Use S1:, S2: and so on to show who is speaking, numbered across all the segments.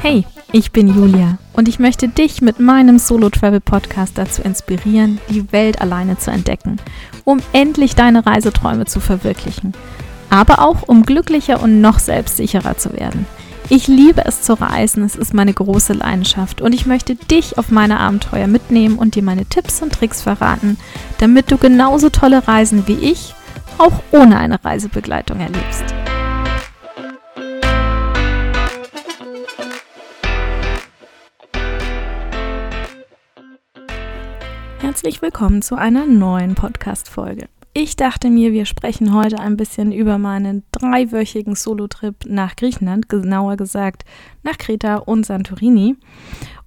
S1: Hey, ich bin Julia und ich möchte dich mit meinem Solo Travel Podcast dazu inspirieren, die Welt alleine zu entdecken, um endlich deine Reiseträume zu verwirklichen, aber auch um glücklicher und noch selbstsicherer zu werden. Ich liebe es zu reisen, es ist meine große Leidenschaft und ich möchte dich auf meine Abenteuer mitnehmen und dir meine Tipps und Tricks verraten, damit du genauso tolle Reisen wie ich auch ohne eine Reisebegleitung erlebst. Herzlich willkommen zu einer neuen Podcast-Folge. Ich dachte mir, wir sprechen heute ein bisschen über meinen dreiwöchigen Solo-Trip nach Griechenland, genauer gesagt nach Kreta und Santorini.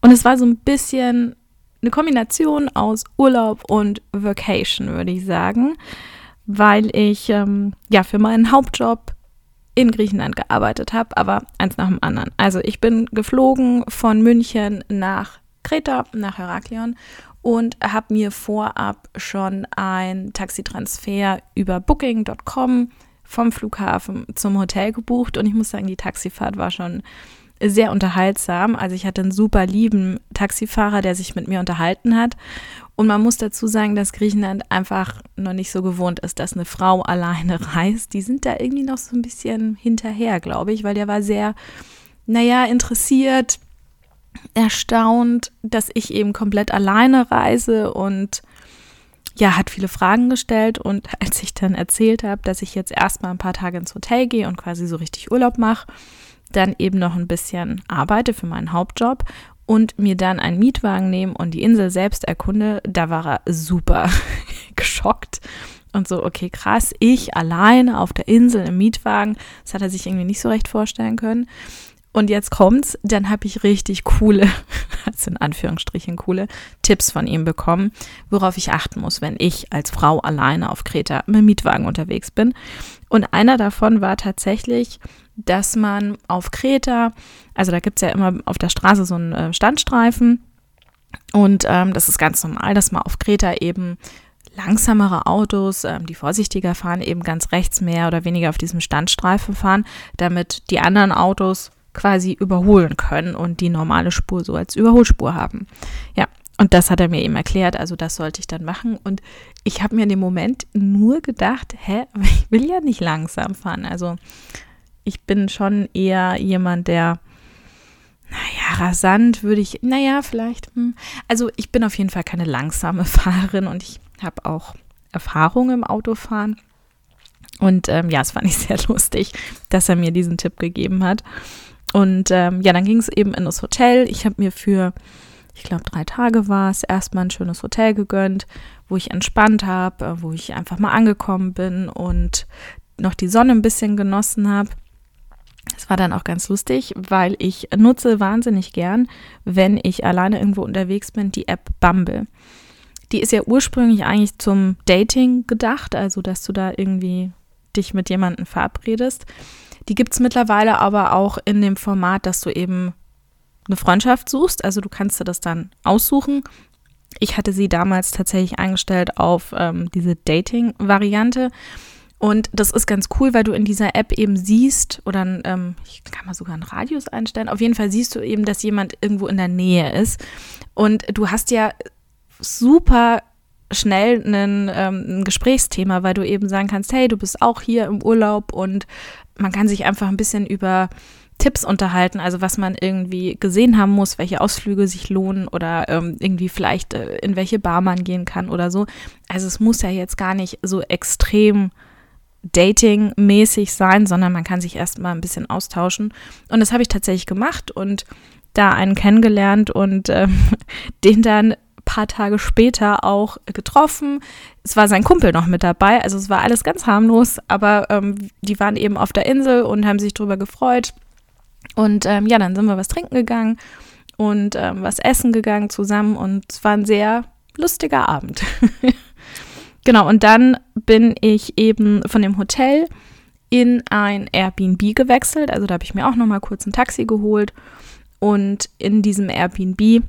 S1: Und es war so ein bisschen eine Kombination aus Urlaub und Vacation, würde ich sagen, weil ich ähm, ja für meinen Hauptjob in Griechenland gearbeitet habe, aber eins nach dem anderen. Also ich bin geflogen von München nach Kreta, nach Heraklion und habe mir vorab schon ein Taxitransfer über booking.com vom Flughafen zum Hotel gebucht und ich muss sagen, die Taxifahrt war schon sehr unterhaltsam. Also ich hatte einen super lieben Taxifahrer, der sich mit mir unterhalten hat. Und man muss dazu sagen, dass Griechenland einfach noch nicht so gewohnt ist, dass eine Frau alleine reist. Die sind da irgendwie noch so ein bisschen hinterher, glaube ich, weil der war sehr, naja, interessiert, erstaunt, dass ich eben komplett alleine reise und ja, hat viele Fragen gestellt und als ich dann erzählt habe, dass ich jetzt erstmal ein paar Tage ins Hotel gehe und quasi so richtig Urlaub mache, dann eben noch ein bisschen arbeite für meinen Hauptjob und mir dann einen Mietwagen nehme und die Insel selbst erkunde, da war er super geschockt und so, okay, krass, ich alleine auf der Insel im Mietwagen, das hat er sich irgendwie nicht so recht vorstellen können. Und jetzt kommt's, dann habe ich richtig coole, also in Anführungsstrichen coole Tipps von ihm bekommen, worauf ich achten muss, wenn ich als Frau alleine auf Kreta mit Mietwagen unterwegs bin. Und einer davon war tatsächlich, dass man auf Kreta, also da gibt es ja immer auf der Straße so einen äh, Standstreifen. Und ähm, das ist ganz normal, dass man auf Kreta eben langsamere Autos, ähm, die vorsichtiger fahren, eben ganz rechts mehr oder weniger auf diesem Standstreifen fahren, damit die anderen Autos quasi überholen können und die normale Spur so als Überholspur haben. Ja, und das hat er mir eben erklärt, also das sollte ich dann machen. Und ich habe mir in dem Moment nur gedacht, hä, ich will ja nicht langsam fahren. Also ich bin schon eher jemand, der, naja, rasant würde ich, naja, vielleicht, hm. also ich bin auf jeden Fall keine langsame Fahrerin und ich habe auch Erfahrung im Autofahren. Und ähm, ja, es fand ich sehr lustig, dass er mir diesen Tipp gegeben hat. Und ähm, ja, dann ging es eben in das Hotel. Ich habe mir für, ich glaube, drei Tage war es, erstmal ein schönes Hotel gegönnt, wo ich entspannt habe, äh, wo ich einfach mal angekommen bin und noch die Sonne ein bisschen genossen habe. Es war dann auch ganz lustig, weil ich nutze wahnsinnig gern, wenn ich alleine irgendwo unterwegs bin, die App Bumble. Die ist ja ursprünglich eigentlich zum Dating gedacht, also dass du da irgendwie dich mit jemandem verabredest. Die gibt es mittlerweile aber auch in dem Format, dass du eben eine Freundschaft suchst. Also du kannst dir das dann aussuchen. Ich hatte sie damals tatsächlich eingestellt auf ähm, diese Dating-Variante. Und das ist ganz cool, weil du in dieser App eben siehst, oder ähm, ich kann mal sogar einen Radius einstellen. Auf jeden Fall siehst du eben, dass jemand irgendwo in der Nähe ist. Und du hast ja super schnell einen, ähm, ein Gesprächsthema, weil du eben sagen kannst, hey, du bist auch hier im Urlaub und man kann sich einfach ein bisschen über Tipps unterhalten, also was man irgendwie gesehen haben muss, welche Ausflüge sich lohnen oder ähm, irgendwie vielleicht äh, in welche Bar man gehen kann oder so. Also es muss ja jetzt gar nicht so extrem dating-mäßig sein, sondern man kann sich erstmal ein bisschen austauschen. Und das habe ich tatsächlich gemacht und da einen kennengelernt und ähm, den dann paar Tage später auch getroffen. Es war sein Kumpel noch mit dabei, also es war alles ganz harmlos, aber ähm, die waren eben auf der Insel und haben sich darüber gefreut. Und ähm, ja, dann sind wir was trinken gegangen und ähm, was essen gegangen zusammen und es war ein sehr lustiger Abend. genau, und dann bin ich eben von dem Hotel in ein Airbnb gewechselt. Also da habe ich mir auch noch mal kurz ein Taxi geholt und in diesem Airbnb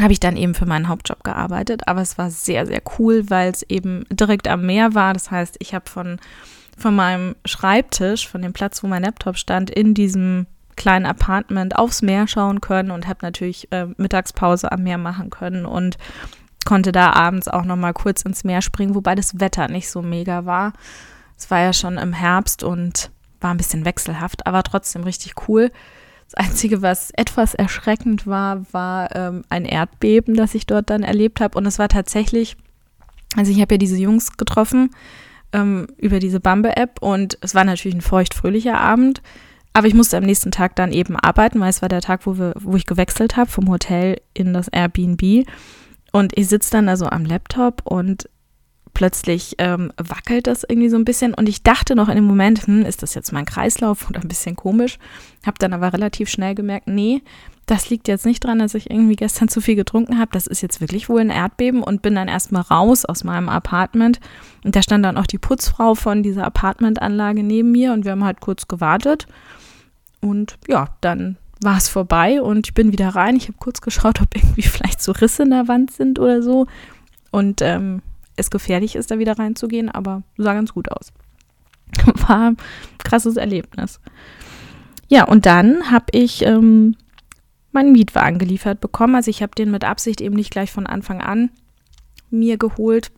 S1: habe ich dann eben für meinen Hauptjob gearbeitet. Aber es war sehr, sehr cool, weil es eben direkt am Meer war. Das heißt, ich habe von von meinem Schreibtisch, von dem Platz, wo mein Laptop stand, in diesem kleinen Apartment aufs Meer schauen können und habe natürlich äh, Mittagspause am Meer machen können und konnte da abends auch noch mal kurz ins Meer springen, wobei das Wetter nicht so mega war. Es war ja schon im Herbst und war ein bisschen wechselhaft, aber trotzdem richtig cool. Das Einzige, was etwas erschreckend war, war ähm, ein Erdbeben, das ich dort dann erlebt habe. Und es war tatsächlich, also ich habe ja diese Jungs getroffen ähm, über diese Bambe-App und es war natürlich ein feuchtfröhlicher Abend. Aber ich musste am nächsten Tag dann eben arbeiten, weil es war der Tag, wo, wir, wo ich gewechselt habe vom Hotel in das Airbnb. Und ich sitze dann also am Laptop und plötzlich ähm, wackelt das irgendwie so ein bisschen. Und ich dachte noch in dem Moment, hm, ist das jetzt mein Kreislauf oder ein bisschen komisch? Habe dann aber relativ schnell gemerkt, nee, das liegt jetzt nicht dran, dass ich irgendwie gestern zu viel getrunken habe. Das ist jetzt wirklich wohl ein Erdbeben und bin dann erstmal raus aus meinem Apartment. Und da stand dann auch die Putzfrau von dieser Apartmentanlage neben mir und wir haben halt kurz gewartet. Und ja, dann war es vorbei und ich bin wieder rein. Ich habe kurz geschaut, ob irgendwie vielleicht so Risse in der Wand sind oder so. Und ähm, es gefährlich ist, da wieder reinzugehen, aber sah ganz gut aus. War ein krasses Erlebnis. Ja, und dann habe ich ähm, meinen Mietwagen geliefert bekommen. Also ich habe den mit Absicht eben nicht gleich von Anfang an mir geholt,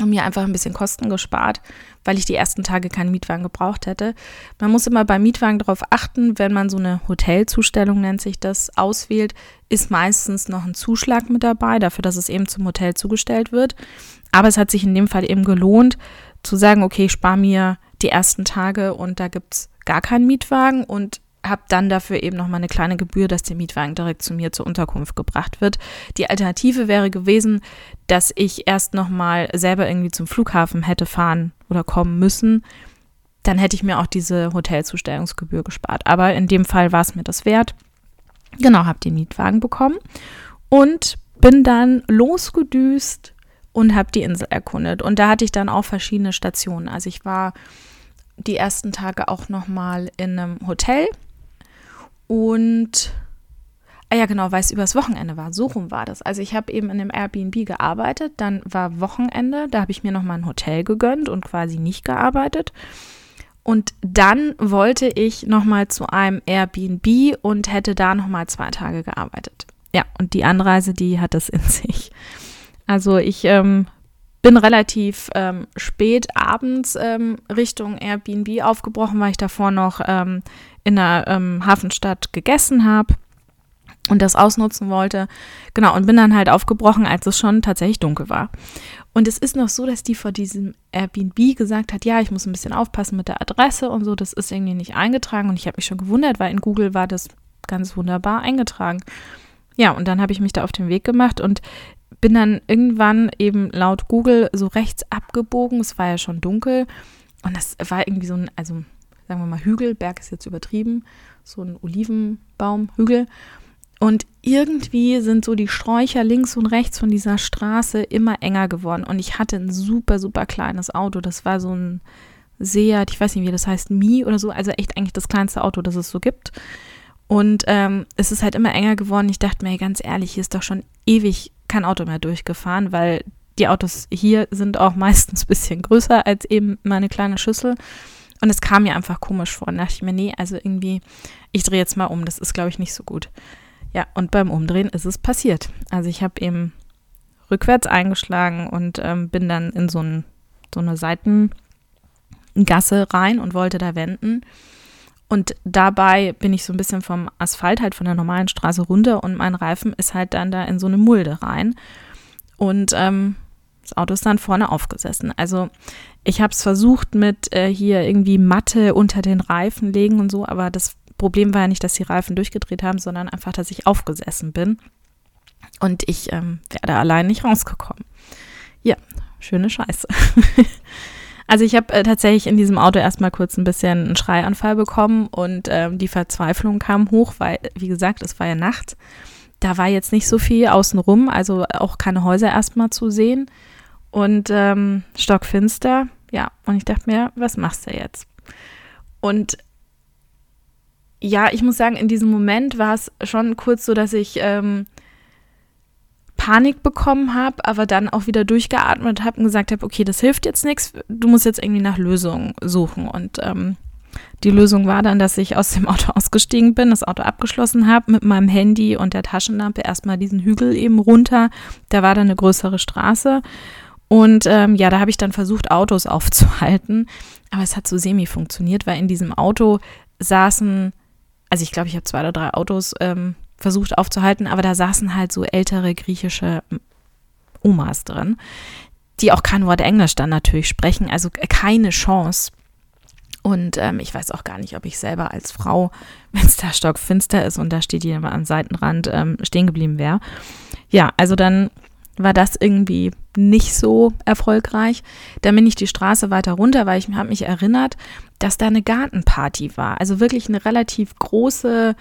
S1: und mir einfach ein bisschen Kosten gespart, weil ich die ersten Tage keinen Mietwagen gebraucht hätte. Man muss immer beim Mietwagen darauf achten, wenn man so eine Hotelzustellung nennt sich das, auswählt, ist meistens noch ein Zuschlag mit dabei, dafür, dass es eben zum Hotel zugestellt wird. Aber es hat sich in dem Fall eben gelohnt, zu sagen, okay, ich spare mir die ersten Tage und da gibt es gar keinen Mietwagen und habe dann dafür eben nochmal eine kleine Gebühr, dass der Mietwagen direkt zu mir zur Unterkunft gebracht wird. Die Alternative wäre gewesen, dass ich erst nochmal selber irgendwie zum Flughafen hätte fahren oder kommen müssen. Dann hätte ich mir auch diese Hotelzustellungsgebühr gespart. Aber in dem Fall war es mir das wert. Genau, habe den Mietwagen bekommen und bin dann losgedüst und habe die Insel erkundet. Und da hatte ich dann auch verschiedene Stationen. Also ich war die ersten Tage auch nochmal in einem Hotel und ah ja, genau, weil es übers Wochenende war. So rum war das. Also ich habe eben in einem Airbnb gearbeitet, dann war Wochenende, da habe ich mir nochmal ein Hotel gegönnt und quasi nicht gearbeitet. Und dann wollte ich nochmal zu einem Airbnb und hätte da nochmal zwei Tage gearbeitet. Ja, und die Anreise, die hat das in sich. Also ich ähm, bin relativ ähm, spät abends ähm, Richtung Airbnb aufgebrochen, weil ich davor noch ähm, in der ähm, Hafenstadt gegessen habe und das ausnutzen wollte. Genau, und bin dann halt aufgebrochen, als es schon tatsächlich dunkel war. Und es ist noch so, dass die vor diesem Airbnb gesagt hat, ja, ich muss ein bisschen aufpassen mit der Adresse und so, das ist irgendwie nicht eingetragen. Und ich habe mich schon gewundert, weil in Google war das ganz wunderbar eingetragen. Ja, und dann habe ich mich da auf den Weg gemacht und bin dann irgendwann eben laut Google so rechts abgebogen. Es war ja schon dunkel und das war irgendwie so ein, also sagen wir mal Hügel, Berg ist jetzt übertrieben, so ein Olivenbaumhügel. Und irgendwie sind so die Sträucher links und rechts von dieser Straße immer enger geworden. Und ich hatte ein super, super kleines Auto. Das war so ein Seat, ich weiß nicht, wie das heißt, Mi oder so. Also echt eigentlich das kleinste Auto, das es so gibt. Und ähm, es ist halt immer enger geworden. Ich dachte mir, ganz ehrlich, hier ist doch schon ewig kein Auto mehr durchgefahren, weil die Autos hier sind auch meistens ein bisschen größer als eben meine kleine Schüssel. Und es kam mir einfach komisch vor. Und dachte ich mir, nee, also irgendwie, ich drehe jetzt mal um. Das ist, glaube ich, nicht so gut. Ja, und beim Umdrehen ist es passiert. Also ich habe eben rückwärts eingeschlagen und ähm, bin dann in so, ein, so eine Seitengasse rein und wollte da wenden. Und dabei bin ich so ein bisschen vom Asphalt, halt von der normalen Straße runter und mein Reifen ist halt dann da in so eine Mulde rein. Und ähm, das Auto ist dann vorne aufgesessen. Also ich habe es versucht mit äh, hier irgendwie Matte unter den Reifen legen und so, aber das Problem war ja nicht, dass die Reifen durchgedreht haben, sondern einfach, dass ich aufgesessen bin. Und ich ähm, werde allein nicht rausgekommen. Ja, schöne Scheiße. Also ich habe äh, tatsächlich in diesem Auto erstmal kurz ein bisschen einen Schreianfall bekommen und ähm, die Verzweiflung kam hoch, weil, wie gesagt, es war ja Nacht. Da war jetzt nicht so viel außenrum, also auch keine Häuser erstmal zu sehen. Und ähm, stockfinster, ja. Und ich dachte mir, was machst du jetzt? Und ja, ich muss sagen, in diesem Moment war es schon kurz so, dass ich ähm, Panik bekommen habe, aber dann auch wieder durchgeatmet habe und gesagt habe, okay, das hilft jetzt nichts, du musst jetzt irgendwie nach Lösungen suchen. Und ähm, die Lösung war dann, dass ich aus dem Auto ausgestiegen bin, das Auto abgeschlossen habe, mit meinem Handy und der Taschenlampe erstmal diesen Hügel eben runter. Da war dann eine größere Straße. Und ähm, ja, da habe ich dann versucht, Autos aufzuhalten. Aber es hat so semi funktioniert, weil in diesem Auto saßen, also ich glaube, ich habe zwei oder drei Autos ähm, versucht aufzuhalten, aber da saßen halt so ältere griechische Omas drin, die auch kein Wort Englisch dann natürlich sprechen, also keine Chance. Und ähm, ich weiß auch gar nicht, ob ich selber als Frau, wenn es da stockfinster ist und da steht jemand am Seitenrand, ähm, stehen geblieben wäre. Ja, also dann war das irgendwie nicht so erfolgreich. Dann bin ich die Straße weiter runter, weil ich habe mich erinnert, dass da eine Gartenparty war. Also wirklich eine relativ große,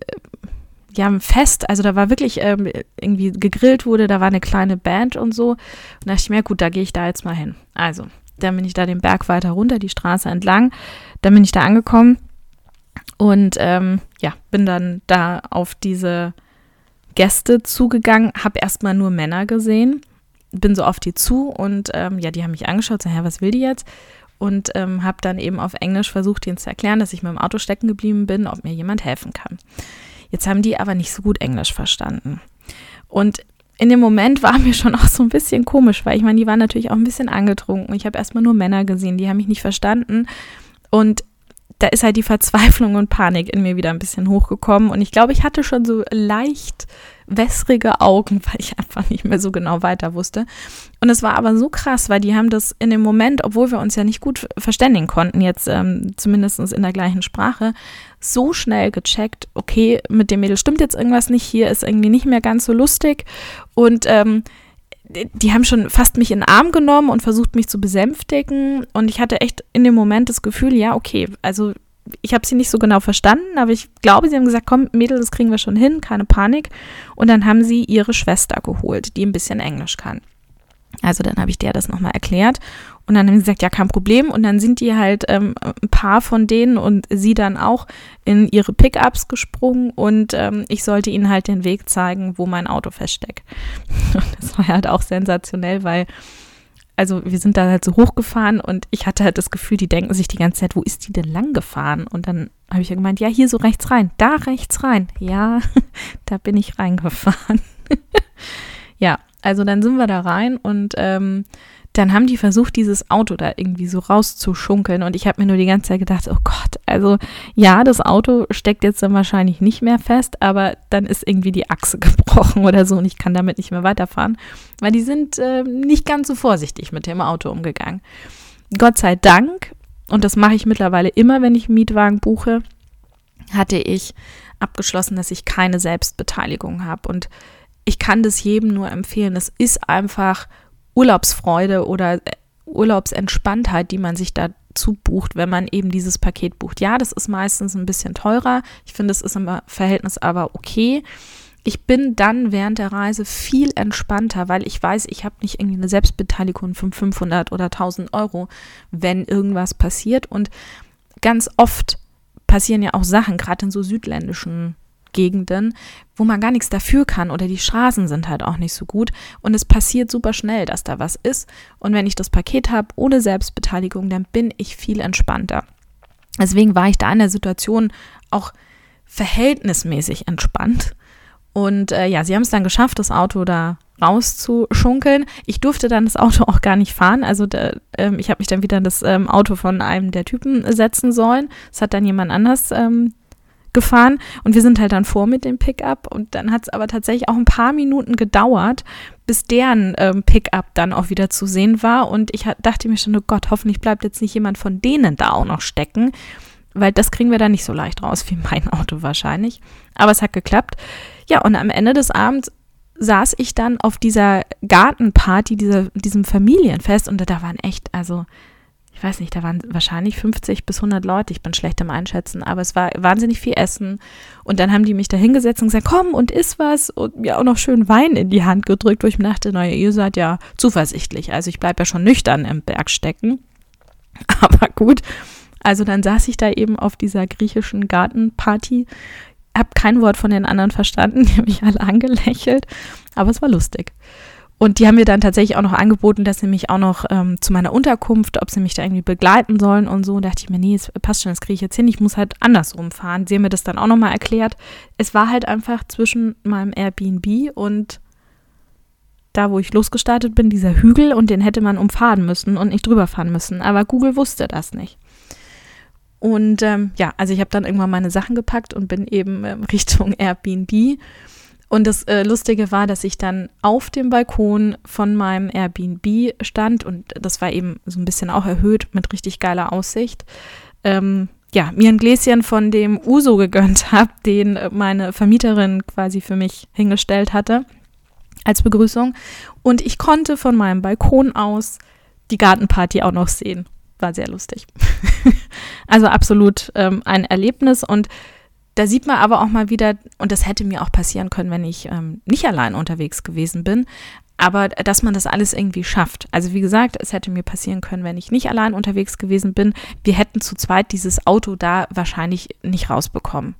S1: äh, ja, ein Fest. Also da war wirklich ähm, irgendwie gegrillt wurde, da war eine kleine Band und so. Und da dachte ich mir, gut, da gehe ich da jetzt mal hin. Also, dann bin ich da den Berg weiter runter, die Straße entlang. Dann bin ich da angekommen und ähm, ja, bin dann da auf diese Gäste zugegangen, habe erstmal nur Männer gesehen, bin so auf die zu und ähm, ja, die haben mich angeschaut, so, hä, was will die jetzt? Und ähm, habe dann eben auf Englisch versucht, ihnen zu erklären, dass ich mit dem Auto stecken geblieben bin, ob mir jemand helfen kann. Jetzt haben die aber nicht so gut Englisch verstanden. Und in dem Moment war mir schon auch so ein bisschen komisch, weil ich meine, die waren natürlich auch ein bisschen angetrunken. Ich habe erstmal nur Männer gesehen, die haben mich nicht verstanden. Und da ist halt die Verzweiflung und Panik in mir wieder ein bisschen hochgekommen. Und ich glaube, ich hatte schon so leicht wässrige Augen, weil ich einfach nicht mehr so genau weiter wusste. Und es war aber so krass, weil die haben das in dem Moment, obwohl wir uns ja nicht gut verständigen konnten, jetzt ähm, zumindest in der gleichen Sprache, so schnell gecheckt, okay, mit dem Mädel stimmt jetzt irgendwas nicht, hier ist irgendwie nicht mehr ganz so lustig. Und ähm, die haben schon fast mich in den Arm genommen und versucht, mich zu besänftigen. Und ich hatte echt in dem Moment das Gefühl, ja, okay, also ich habe sie nicht so genau verstanden, aber ich glaube, sie haben gesagt, komm, Mädel, das kriegen wir schon hin, keine Panik. Und dann haben sie ihre Schwester geholt, die ein bisschen Englisch kann. Also dann habe ich der das nochmal erklärt und dann haben sie gesagt, ja, kein Problem. Und dann sind die halt ähm, ein paar von denen und sie dann auch in ihre Pickups gesprungen und ähm, ich sollte ihnen halt den Weg zeigen, wo mein Auto feststeckt. Und das war halt auch sensationell, weil also wir sind da halt so hochgefahren und ich hatte halt das Gefühl, die denken sich die ganze Zeit, wo ist die denn lang gefahren? Und dann habe ich ja gemeint, ja, hier so rechts rein, da rechts rein. Ja, da bin ich reingefahren. ja, also dann sind wir da rein und ähm, dann haben die versucht, dieses Auto da irgendwie so rauszuschunkeln. Und ich habe mir nur die ganze Zeit gedacht, oh Gott, also ja, das Auto steckt jetzt dann wahrscheinlich nicht mehr fest, aber dann ist irgendwie die Achse gebrochen oder so und ich kann damit nicht mehr weiterfahren. Weil die sind äh, nicht ganz so vorsichtig mit dem Auto umgegangen. Gott sei Dank, und das mache ich mittlerweile immer, wenn ich einen Mietwagen buche, hatte ich abgeschlossen, dass ich keine Selbstbeteiligung habe. Und ich kann das jedem nur empfehlen. Es ist einfach Urlaubsfreude oder äh, Urlaubsentspanntheit, die man sich dazu bucht, wenn man eben dieses Paket bucht. Ja, das ist meistens ein bisschen teurer. Ich finde, es ist im Verhältnis aber okay. Ich bin dann während der Reise viel entspannter, weil ich weiß, ich habe nicht irgendwie eine Selbstbeteiligung von 500 oder 1000 Euro, wenn irgendwas passiert. Und ganz oft passieren ja auch Sachen, gerade in so südländischen Gegenden, wo man gar nichts dafür kann oder die Straßen sind halt auch nicht so gut und es passiert super schnell, dass da was ist und wenn ich das Paket habe ohne Selbstbeteiligung, dann bin ich viel entspannter. Deswegen war ich da in der Situation auch verhältnismäßig entspannt und äh, ja, sie haben es dann geschafft, das Auto da rauszuschunkeln. Ich durfte dann das Auto auch gar nicht fahren. Also da, ähm, ich habe mich dann wieder in das ähm, Auto von einem der Typen setzen sollen. Das hat dann jemand anders ähm, gefahren und wir sind halt dann vor mit dem Pickup und dann hat es aber tatsächlich auch ein paar Minuten gedauert, bis deren ähm, Pickup dann auch wieder zu sehen war und ich dachte mir schon, oh Gott, hoffentlich bleibt jetzt nicht jemand von denen da auch noch stecken, weil das kriegen wir da nicht so leicht raus wie mein Auto wahrscheinlich. Aber es hat geklappt. Ja, und am Ende des Abends saß ich dann auf dieser Gartenparty, dieser, diesem Familienfest und da waren echt, also ich weiß nicht, da waren wahrscheinlich 50 bis 100 Leute, ich bin schlecht im Einschätzen, aber es war wahnsinnig viel Essen. Und dann haben die mich da hingesetzt und gesagt, komm und iss was und mir auch noch schön Wein in die Hand gedrückt, wo ich mir dachte, naja, ihr seid ja zuversichtlich. Also ich bleibe ja schon nüchtern im Berg stecken. Aber gut, also dann saß ich da eben auf dieser griechischen Gartenparty, habe kein Wort von den anderen verstanden, die haben mich alle angelächelt. aber es war lustig. Und die haben mir dann tatsächlich auch noch angeboten, dass sie mich auch noch ähm, zu meiner Unterkunft, ob sie mich da irgendwie begleiten sollen und so. Und dachte ich mir, nee, es passt schon, das kriege ich jetzt hin. Ich muss halt andersrum fahren. Sie haben mir das dann auch nochmal erklärt. Es war halt einfach zwischen meinem Airbnb und da, wo ich losgestartet bin, dieser Hügel und den hätte man umfahren müssen und nicht drüber fahren müssen. Aber Google wusste das nicht. Und ähm, ja, also ich habe dann irgendwann meine Sachen gepackt und bin eben ähm, Richtung Airbnb und das äh, Lustige war, dass ich dann auf dem Balkon von meinem Airbnb stand und das war eben so ein bisschen auch erhöht mit richtig geiler Aussicht. Ähm, ja, mir ein Gläschen von dem Uso gegönnt habe, den meine Vermieterin quasi für mich hingestellt hatte als Begrüßung. Und ich konnte von meinem Balkon aus die Gartenparty auch noch sehen. War sehr lustig. also absolut ähm, ein Erlebnis und da sieht man aber auch mal wieder, und das hätte mir auch passieren können, wenn ich ähm, nicht allein unterwegs gewesen bin, aber dass man das alles irgendwie schafft. Also wie gesagt, es hätte mir passieren können, wenn ich nicht allein unterwegs gewesen bin. Wir hätten zu zweit dieses Auto da wahrscheinlich nicht rausbekommen.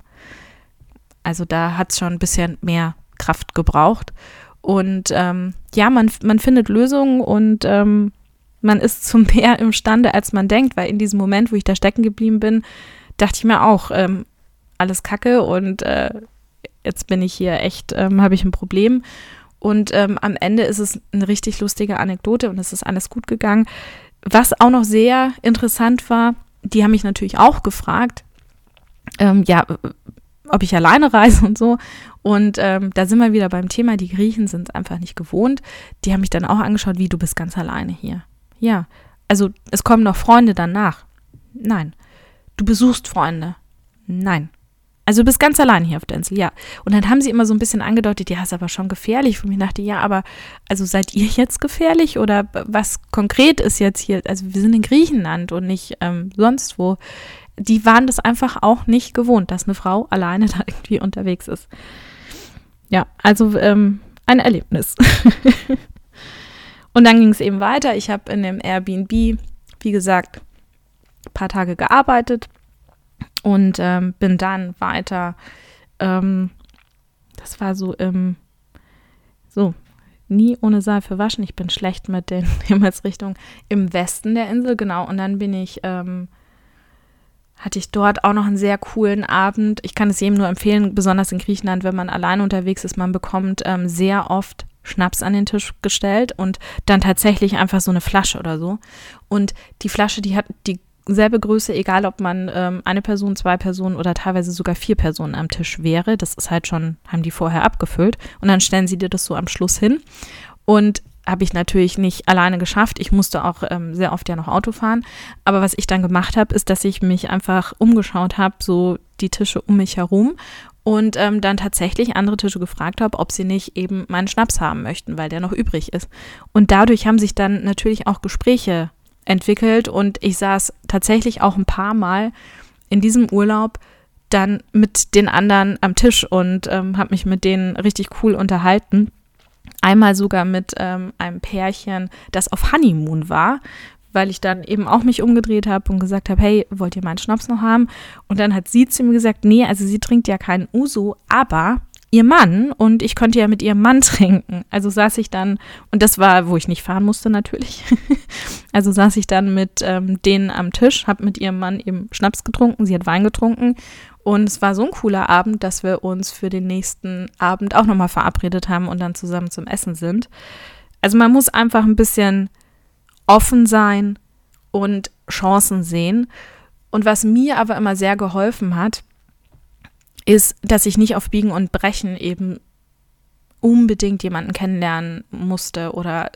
S1: Also da hat es schon ein bisschen mehr Kraft gebraucht. Und ähm, ja, man, man findet Lösungen und ähm, man ist zum mehr imstande, als man denkt, weil in diesem Moment, wo ich da stecken geblieben bin, dachte ich mir auch, ähm, alles Kacke und äh, jetzt bin ich hier echt, ähm, habe ich ein Problem. Und ähm, am Ende ist es eine richtig lustige Anekdote und es ist alles gut gegangen. Was auch noch sehr interessant war, die haben mich natürlich auch gefragt, ähm, ja, ob ich alleine reise und so. Und ähm, da sind wir wieder beim Thema, die Griechen sind es einfach nicht gewohnt. Die haben mich dann auch angeschaut, wie du bist ganz alleine hier. Ja, also es kommen noch Freunde danach. Nein. Du besuchst Freunde. Nein. Also du bist ganz allein hier auf der Insel, ja. Und dann haben sie immer so ein bisschen angedeutet, ja, ist aber schon gefährlich. Und ich dachte, ja, aber also seid ihr jetzt gefährlich oder was konkret ist jetzt hier? Also wir sind in Griechenland und nicht ähm, sonst wo. Die waren das einfach auch nicht gewohnt, dass eine Frau alleine da irgendwie unterwegs ist. Ja, also ähm, ein Erlebnis. und dann ging es eben weiter. Ich habe in dem Airbnb, wie gesagt, ein paar Tage gearbeitet und ähm, bin dann weiter, ähm, das war so im, so, nie ohne Seife waschen. Ich bin schlecht mit den Himmelsrichtungen im Westen der Insel, genau. Und dann bin ich, ähm, hatte ich dort auch noch einen sehr coolen Abend. Ich kann es jedem nur empfehlen, besonders in Griechenland, wenn man allein unterwegs ist, man bekommt ähm, sehr oft Schnaps an den Tisch gestellt und dann tatsächlich einfach so eine Flasche oder so. Und die Flasche, die hat die selbe Größe, egal ob man ähm, eine Person, zwei Personen oder teilweise sogar vier Personen am Tisch wäre. Das ist halt schon, haben die vorher abgefüllt. Und dann stellen sie dir das so am Schluss hin. Und habe ich natürlich nicht alleine geschafft. Ich musste auch ähm, sehr oft ja noch Auto fahren. Aber was ich dann gemacht habe, ist, dass ich mich einfach umgeschaut habe, so die Tische um mich herum und ähm, dann tatsächlich andere Tische gefragt habe, ob sie nicht eben meinen Schnaps haben möchten, weil der noch übrig ist. Und dadurch haben sich dann natürlich auch Gespräche entwickelt und ich saß tatsächlich auch ein paar Mal in diesem Urlaub dann mit den anderen am Tisch und ähm, habe mich mit denen richtig cool unterhalten. Einmal sogar mit ähm, einem Pärchen, das auf Honeymoon war, weil ich dann eben auch mich umgedreht habe und gesagt habe, hey, wollt ihr meinen Schnaps noch haben? Und dann hat sie zu mir gesagt, nee, also sie trinkt ja keinen Uso, aber ihr Mann und ich konnte ja mit ihrem Mann trinken. Also saß ich dann, und das war, wo ich nicht fahren musste natürlich. also saß ich dann mit ähm, denen am Tisch, habe mit ihrem Mann eben Schnaps getrunken, sie hat Wein getrunken. Und es war so ein cooler Abend, dass wir uns für den nächsten Abend auch nochmal verabredet haben und dann zusammen zum Essen sind. Also man muss einfach ein bisschen offen sein und Chancen sehen. Und was mir aber immer sehr geholfen hat, ist, dass ich nicht auf Biegen und Brechen eben unbedingt jemanden kennenlernen musste oder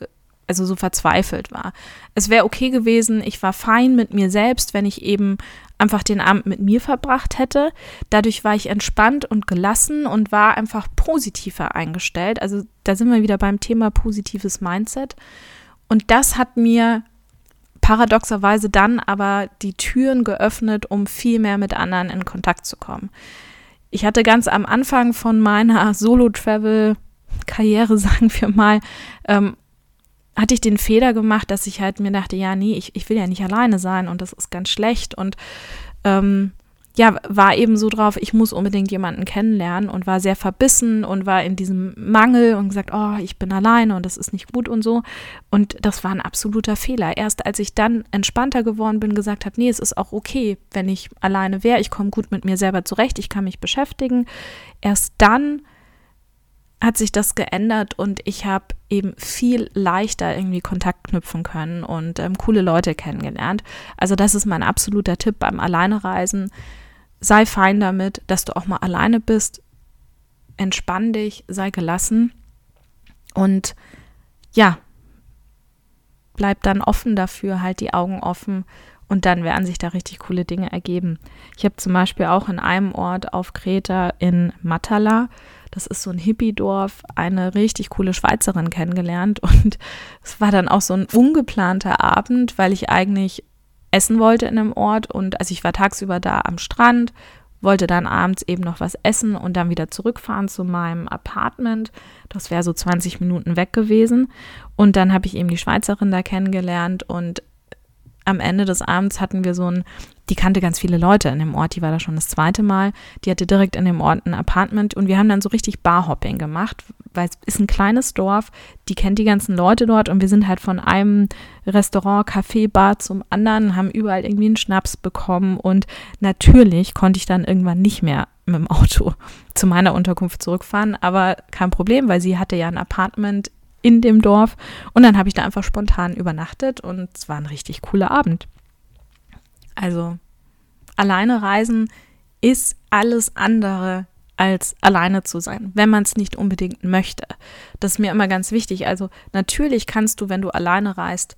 S1: also so verzweifelt war. Es wäre okay gewesen, ich war fein mit mir selbst, wenn ich eben einfach den Abend mit mir verbracht hätte. Dadurch war ich entspannt und gelassen und war einfach positiver eingestellt. Also da sind wir wieder beim Thema positives Mindset. Und das hat mir paradoxerweise dann aber die Türen geöffnet, um viel mehr mit anderen in Kontakt zu kommen ich hatte ganz am Anfang von meiner Solo-Travel-Karriere, sagen wir mal, ähm, hatte ich den Fehler gemacht, dass ich halt mir dachte, ja, nee, ich, ich will ja nicht alleine sein und das ist ganz schlecht. Und ähm, ja, war eben so drauf, ich muss unbedingt jemanden kennenlernen und war sehr verbissen und war in diesem Mangel und gesagt, oh, ich bin alleine und das ist nicht gut und so. Und das war ein absoluter Fehler. Erst als ich dann entspannter geworden bin, gesagt habe, nee, es ist auch okay, wenn ich alleine wäre, ich komme gut mit mir selber zurecht, ich kann mich beschäftigen. Erst dann hat sich das geändert und ich habe eben viel leichter irgendwie Kontakt knüpfen können und ähm, coole Leute kennengelernt. Also das ist mein absoluter Tipp beim Alleinereisen sei fein damit, dass du auch mal alleine bist. Entspann dich, sei gelassen und ja, bleib dann offen dafür, halt die Augen offen und dann werden sich da richtig coole Dinge ergeben. Ich habe zum Beispiel auch in einem Ort auf Kreta in Matala, das ist so ein Hippie-Dorf, eine richtig coole Schweizerin kennengelernt und es war dann auch so ein ungeplanter Abend, weil ich eigentlich essen wollte in einem Ort und also ich war tagsüber da am Strand, wollte dann abends eben noch was essen und dann wieder zurückfahren zu meinem Apartment. Das wäre so 20 Minuten weg gewesen. Und dann habe ich eben die Schweizerin da kennengelernt und am Ende des Abends hatten wir so ein, die kannte ganz viele Leute in dem Ort, die war da schon das zweite Mal. Die hatte direkt in dem Ort ein Apartment und wir haben dann so richtig Barhopping gemacht, weil es ist ein kleines Dorf, die kennt die ganzen Leute dort und wir sind halt von einem Restaurant, Café, Bar zum anderen, haben überall irgendwie einen Schnaps bekommen und natürlich konnte ich dann irgendwann nicht mehr mit dem Auto zu meiner Unterkunft zurückfahren, aber kein Problem, weil sie hatte ja ein Apartment in dem Dorf. Und dann habe ich da einfach spontan übernachtet und es war ein richtig cooler Abend. Also alleine reisen ist alles andere als alleine zu sein, wenn man es nicht unbedingt möchte. Das ist mir immer ganz wichtig. Also natürlich kannst du, wenn du alleine reist,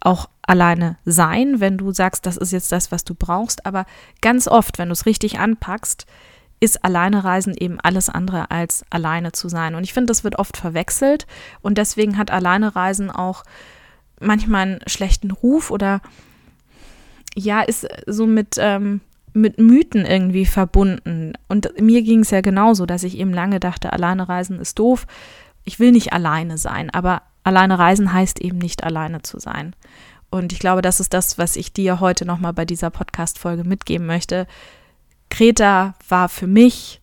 S1: auch alleine sein, wenn du sagst, das ist jetzt das, was du brauchst. Aber ganz oft, wenn du es richtig anpackst, ist alleine reisen eben alles andere als alleine zu sein. Und ich finde, das wird oft verwechselt und deswegen hat alleine reisen auch manchmal einen schlechten Ruf oder ja, ist so mit, ähm, mit Mythen irgendwie verbunden. Und mir ging es ja genauso, dass ich eben lange dachte, alleine reisen ist doof. Ich will nicht alleine sein, aber alleine reisen heißt eben nicht alleine zu sein. Und ich glaube, das ist das, was ich dir heute nochmal bei dieser Podcast-Folge mitgeben möchte. Kreta war für mich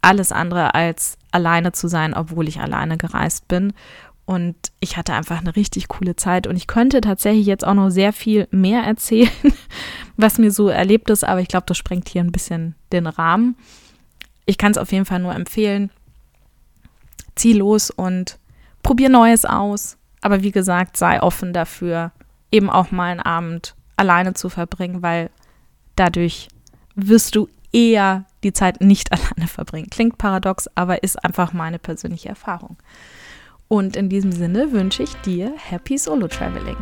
S1: alles andere als alleine zu sein, obwohl ich alleine gereist bin. Und ich hatte einfach eine richtig coole Zeit. Und ich könnte tatsächlich jetzt auch noch sehr viel mehr erzählen, was mir so erlebt ist. Aber ich glaube, das sprengt hier ein bisschen den Rahmen. Ich kann es auf jeden Fall nur empfehlen. Zieh los und probier Neues aus. Aber wie gesagt, sei offen dafür, eben auch mal einen Abend alleine zu verbringen, weil dadurch wirst du eher die Zeit nicht alleine verbringen. Klingt paradox, aber ist einfach meine persönliche Erfahrung. Und in diesem Sinne wünsche ich dir Happy Solo Traveling.